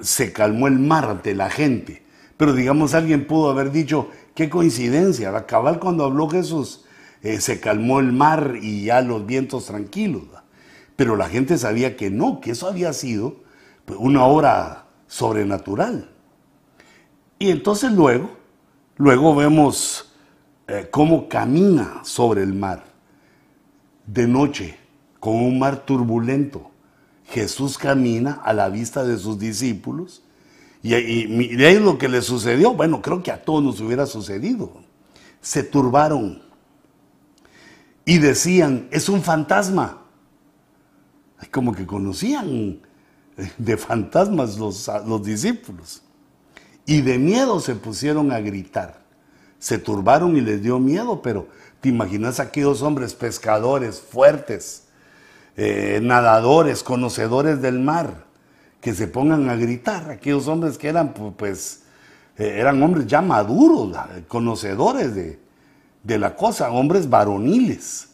se calmó el mar ante la gente. Pero digamos, alguien pudo haber dicho, qué coincidencia, a cabal cuando habló Jesús, eh, se calmó el mar y ya los vientos tranquilos. Pero la gente sabía que no, que eso había sido pues, una obra sobrenatural. Y entonces luego, luego vemos eh, cómo camina sobre el mar de noche, con un mar turbulento. Jesús camina a la vista de sus discípulos y, y, de ahí lo que le sucedió, bueno, creo que a todos nos hubiera sucedido. Se turbaron y decían, es un fantasma. Como que conocían de fantasmas los, los discípulos. Y de miedo se pusieron a gritar. Se turbaron y les dio miedo, pero te imaginas aquellos hombres pescadores fuertes, eh, nadadores, conocedores del mar que se pongan a gritar, aquellos hombres que eran, pues, eh, eran hombres ya maduros, conocedores de, de la cosa, hombres varoniles,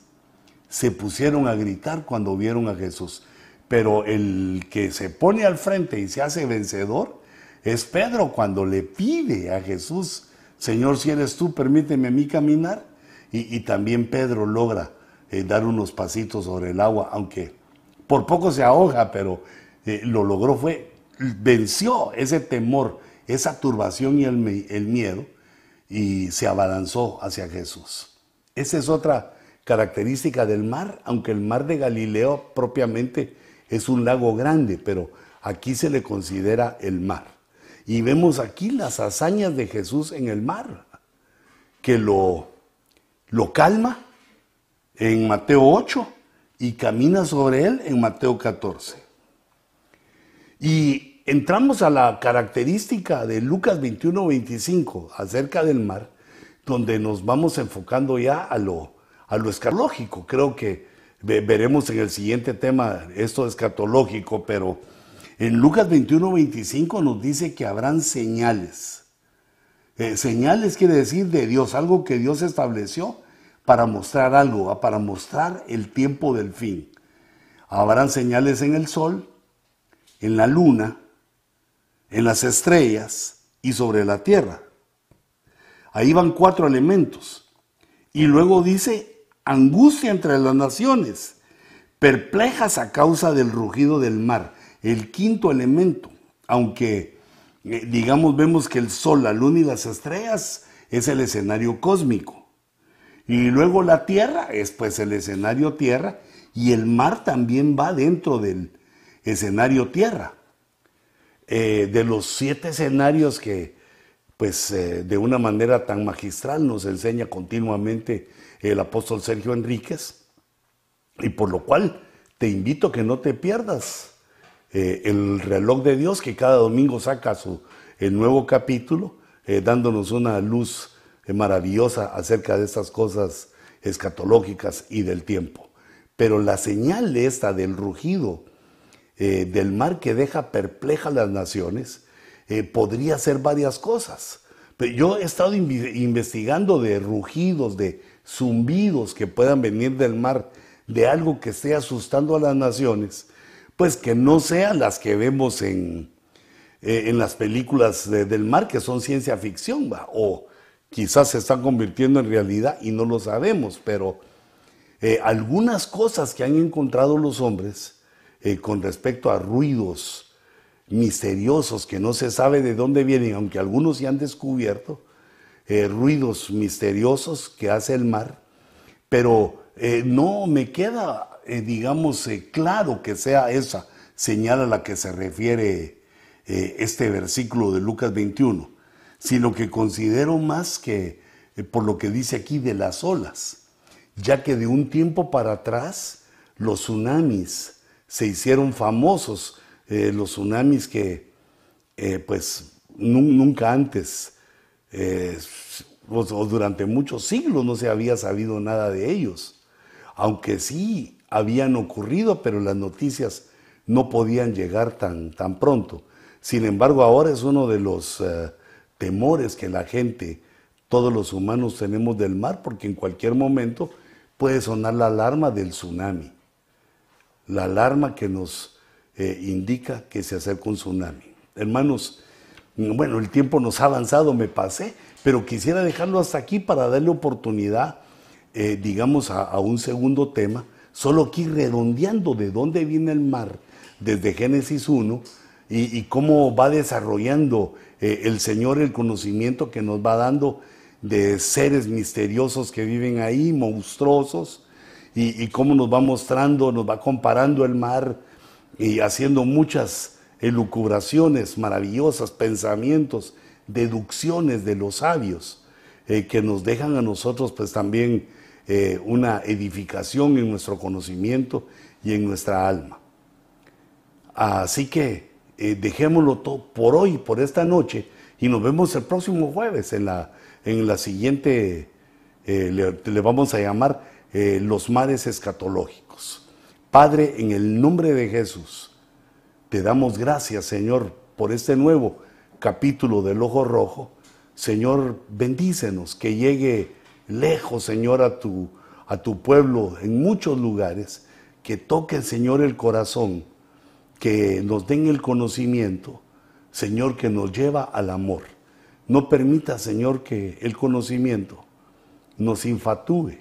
se pusieron a gritar cuando vieron a Jesús. Pero el que se pone al frente y se hace vencedor es Pedro cuando le pide a Jesús, Señor, si eres tú, permíteme a mí caminar. Y, también Pedro logra eh, dar unos pasitos sobre el agua, aunque por poco se ahoga, pero eh, lo logró fue, venció ese temor, esa turbación y el, el miedo y se abalanzó hacia Jesús. Esa es otra característica del mar, aunque el mar de Galileo propiamente es un lago grande, pero aquí se le considera el mar. Y vemos aquí las hazañas de Jesús en el mar, que lo, lo calma en Mateo 8 y camina sobre él en Mateo 14. Y entramos a la característica de Lucas 21-25 acerca del mar, donde nos vamos enfocando ya a lo, a lo escatológico. Creo que veremos en el siguiente tema esto escatológico, pero en Lucas 21-25 nos dice que habrán señales. Eh, señales quiere decir de Dios, algo que Dios estableció para mostrar algo, para mostrar el tiempo del fin. Habrán señales en el sol, en la luna, en las estrellas y sobre la tierra. Ahí van cuatro elementos. Y luego dice, angustia entre las naciones, perplejas a causa del rugido del mar. El quinto elemento, aunque eh, digamos vemos que el sol, la luna y las estrellas es el escenario cósmico. Y luego la tierra es pues el escenario tierra y el mar también va dentro del, escenario tierra. Eh, de los siete escenarios que, pues, eh, de una manera tan magistral nos enseña continuamente el apóstol Sergio Enríquez, y por lo cual te invito que no te pierdas eh, el reloj de Dios que cada domingo saca su, nuevo capítulo, dándonos una luz maravillosa acerca de estas cosas escatológicas y del tiempo. Pero la señal esta del rugido, eh, del mar que deja perpleja a las naciones, eh, podría ser varias cosas. Pero yo he estado investigando de rugidos, de zumbidos que puedan venir del mar, de algo que esté asustando a las naciones, pues que no sean las que vemos en, eh, en las películas del mar, que son ciencia ficción, o quizás se están convirtiendo en realidad y no lo sabemos, pero algunas cosas que han encontrado los hombres, eh, con respecto a ruidos misteriosos que no se sabe de dónde vienen, aunque algunos ya han descubierto, eh, ruidos misteriosos que hace el mar, pero eh, no me queda, digamos, claro que sea esa señal a la que se refiere este versículo de Lucas 21, sino que considero más que por lo que dice aquí de las olas, ya que de un tiempo para atrás los tsunamis, se hicieron famosos eh, los tsunamis que eh, pues nunca antes eh, o, durante muchos siglos no se había sabido nada de ellos. aunque sí habían ocurrido, pero las noticias no podían llegar tan, tan pronto. Sin embargo, ahora es uno de los eh, temores que la gente, todos los humanos tenemos del mar, porque en cualquier momento puede sonar la alarma del tsunami, la alarma que nos eh, indica que se acerca un tsunami. Hermanos, bueno, el tiempo nos ha avanzado, me pasé, pero quisiera dejarlo hasta aquí para darle oportunidad, eh, digamos, a, un segundo tema, solo aquí redondeando de dónde viene el mar desde Génesis 1 y, cómo va desarrollando eh, el Señor el conocimiento que nos va dando de seres misteriosos que viven ahí, monstruosos, y, cómo nos va mostrando, nos va comparando el mar y haciendo muchas elucubraciones maravillosas, pensamientos, deducciones de los sabios, eh, que nos dejan a nosotros pues también eh, una edificación en nuestro conocimiento y en nuestra alma. Así que eh, dejémoslo todo por hoy, por esta noche, y nos vemos el próximo jueves en la, en la siguiente, le, le, vamos a llamar los mares escatológicos. Padre, en el nombre de Jesús, te damos gracias, Señor, por este nuevo capítulo del Ojo Rojo. Señor, bendícenos, que llegue lejos, Señor, a tu, a tu pueblo en muchos lugares, que toque, Señor, el corazón, que nos den el conocimiento, Señor, que nos lleva al amor. No permita, Señor, que el conocimiento nos infatúe.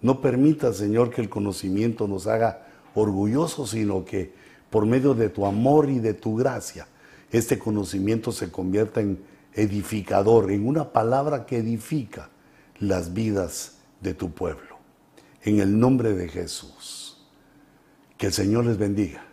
No permita, Señor, que el conocimiento nos haga orgullosos, sino que por medio de tu amor y de tu gracia, este conocimiento se convierta en edificador, en una palabra que edifica las vidas de tu pueblo. En el nombre de Jesús. Que el Señor les bendiga.